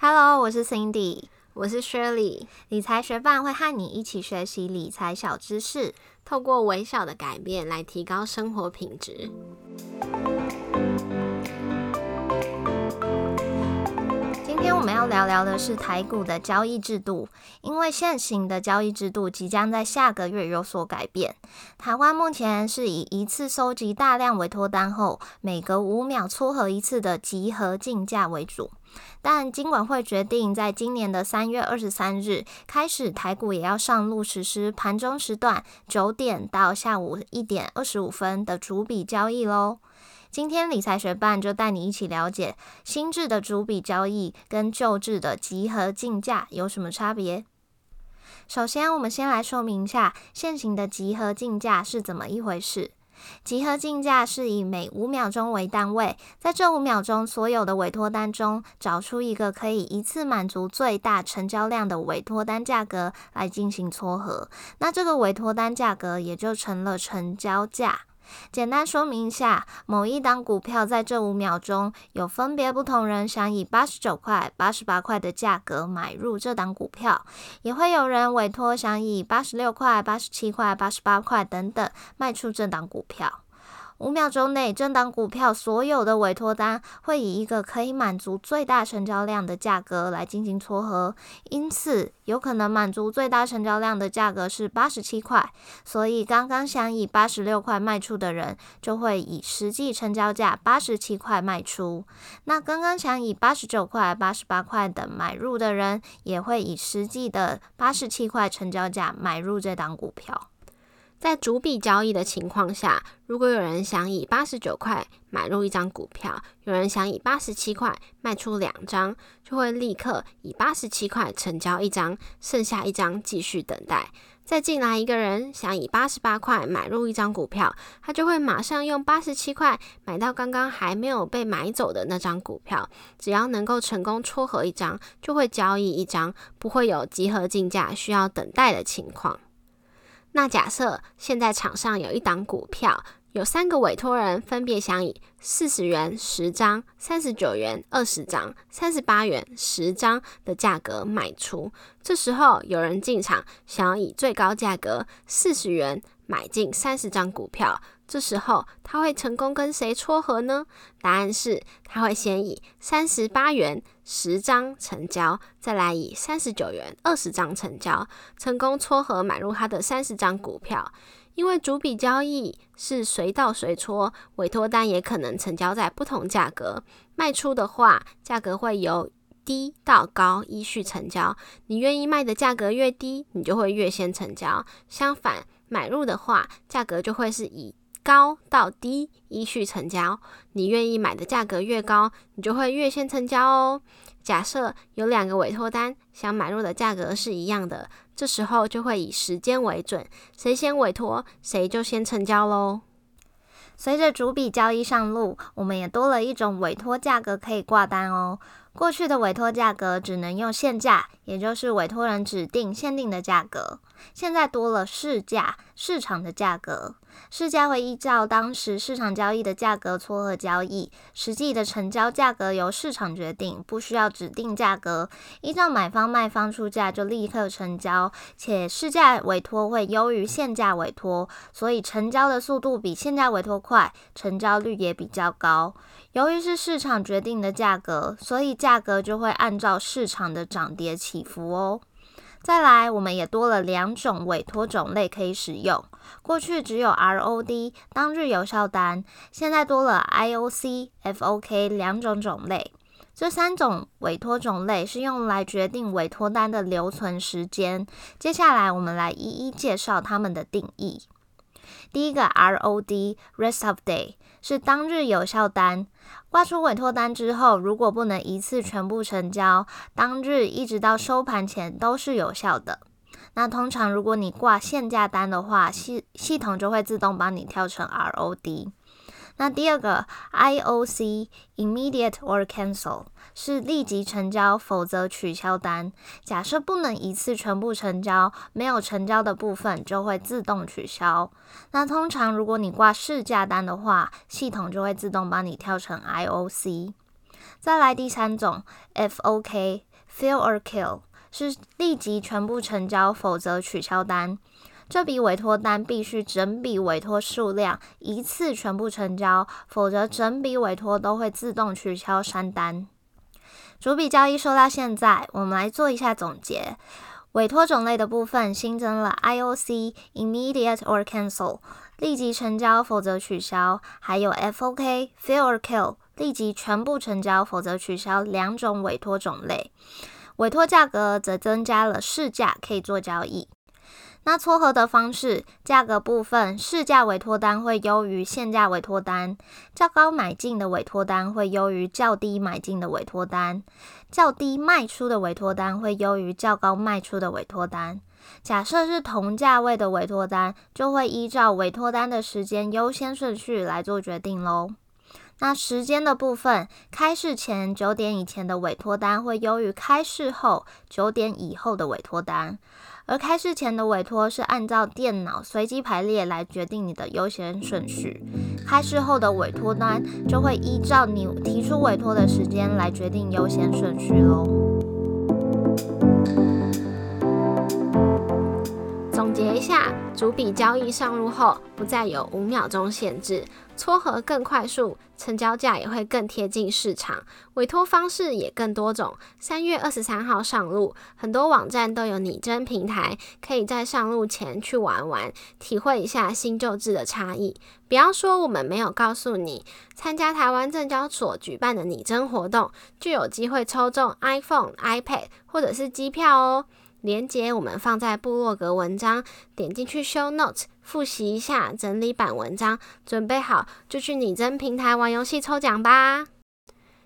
Hello，我是 Cindy，我是 Shirley。理财学伴会和你一起学习理财小知识，透过微小的改变来提高生活品质。们要聊聊的是台股的交易制度，因为现行的交易制度即将在下个月有所改变。台湾目前是以一次收集大量委托单后，每隔五秒撮合一次的集合竞价为主。但金管会决定，在今年的三月二十三日开始，台股也要上路实施盘中时段九点到下午一点二十五分的逐笔交易喽。今天理财学办就带你一起了解新制的主笔交易跟旧制的集合竞价有什么差别。首先，我们先来说明一下现行的集合竞价是怎么一回事。集合竞价是以每五秒钟为单位，在这五秒钟所有的委托单中，找出一个可以一次满足最大成交量的委托单价格来进行撮合，那这个委托单价格也就成了成交价。简单说明一下，某一档股票在这五秒钟有分别不同人想以八十九块、八十八块的价格买入这档股票，也会有人委托想以八十六块、八十七块、八十八块等等卖出这档股票。五秒钟内，这档股票所有的委托单会以一个可以满足最大成交量的价格来进行撮合，因此有可能满足最大成交量的价格是八十七块，所以刚刚想以八十六块卖出的人就会以实际成交价八十七块卖出，那刚刚想以八十九块、八十八块等买入的人也会以实际的八十七块成交价买入这档股票。在逐笔交易的情况下，如果有人想以八十九块买入一张股票，有人想以八十七块卖出两张，就会立刻以八十七块成交一张，剩下一张继续等待。再进来一个人想以八十八块买入一张股票，他就会马上用八十七块买到刚刚还没有被买走的那张股票。只要能够成功撮合一张，就会交易一张，不会有集合竞价需要等待的情况。那假设现在场上有一档股票，有三个委托人分别想以四十元十张、三十九元二十张、三十八元十张的价格卖出。这时候有人进场，想要以最高价格四十元买进三十张股票。这时候他会成功跟谁撮合呢？答案是他会先以三十八元十张成交，再来以三十九元二十张成交，成功撮合买入他的三十张股票。因为主笔交易是随到随撮，委托单也可能成交在不同价格。卖出的话，价格会由低到高依序成交。你愿意卖的价格越低，你就会越先成交。相反，买入的话，价格就会是以高到低依序成交，你愿意买的价格越高，你就会越先成交哦。假设有两个委托单，想买入的价格是一样的，这时候就会以时间为准，谁先委托，谁就先成交喽。随着主笔交易上路，我们也多了一种委托价格可以挂单哦。过去的委托价格只能用现价，也就是委托人指定限定的价格。现在多了市价，市场的价格。市价会依照当时市场交易的价格撮合交易，实际的成交价格由市场决定，不需要指定价格，依照买方卖方出价就立刻成交。且市价委托会优于现价委托，所以成交的速度比现价委托快，成交率也比较高。由于是市场决定的价格，所以价格就会按照市场的涨跌起伏哦。再来，我们也多了两种委托种类可以使用。过去只有 ROD 当日有效单，现在多了 IOC、FOK 两种种类。这三种委托种类是用来决定委托单的留存时间。接下来，我们来一一介绍它们的定义。第一个 ROD（Rest of Day） 是当日有效单。挂出委托单之后，如果不能一次全部成交，当日一直到收盘前都是有效的。那通常如果你挂限价单的话，系系统就会自动帮你跳成 ROD。那第二个 IOC（Immediate or Cancel） 是立即成交，否则取消单。假设不能一次全部成交，没有成交的部分就会自动取消。那通常如果你挂市价单的话，系统就会自动帮你跳成 IOC。再来第三种 FOK fill or kill，是立即全部成交，否则取消单。这笔委托单必须整笔委托数量一次全部成交，否则整笔委托都会自动取消删单。逐笔交易说到现在，我们来做一下总结。委托种类的部分新增了 IOC immediate or cancel 立即成交，否则取消；还有 FOK fill or kill 立即全部成交，否则取消两种委托种类。委托价格则增加了市价可以做交易。那撮合的方式，价格部分，市价委托单会优于现价委托单，较高买进的委托单会优于较低买进的委托单，较低卖出的委托单会优于较高卖出的委托单。假设是同价位的委托单，就会依照委托单的时间优先顺序来做决定喽。那时间的部分，开市前九点以前的委托单会优于开市后九点以后的委托单。而开市前的委托是按照电脑随机排列来决定你的优先顺序，开市后的委托单就会依照你提出委托的时间来决定优先顺序喽。逐笔交易上路后，不再有五秒钟限制。撮合更快速，成交价也会更贴近市场，委托方式也更多种。三月二十三号上路，很多网站都有拟真平台，可以在上路前去玩玩，体会一下新旧制的差异。不要说我们没有告诉你，参加台湾证交所举办的拟真活动，就有机会抽中 iPhone、iPad 或者是机票哦。连接我们放在部落格文章，点进去 Show Notes 复习一下整理版文章，准备好就去拟真平台玩游戏抽奖吧！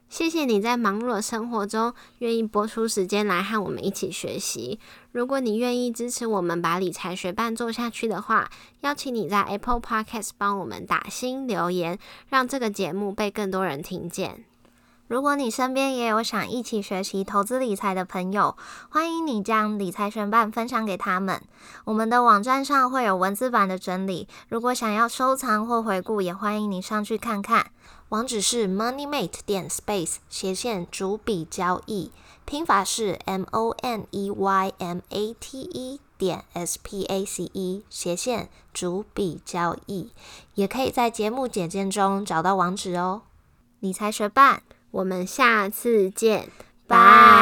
谢谢你在忙碌的生活中愿意播出时间来和我们一起学习。如果你愿意支持我们把理财学伴做下去的话，邀请你在 Apple Podcast 帮我们打新留言，让这个节目被更多人听见。如果你身边也有想一起学习投资理财的朋友，欢迎你将理财学伴分享给他们。我们的网站上会有文字版的整理，如果想要收藏或回顾，也欢迎你上去看看。网址是 moneymate 点 space 斜线逐笔交易，拼法是 m o n e y m a t e 点 s p a c e 斜线逐笔交易，也可以在节目简介中找到网址哦。理财学办。我们下次见，拜。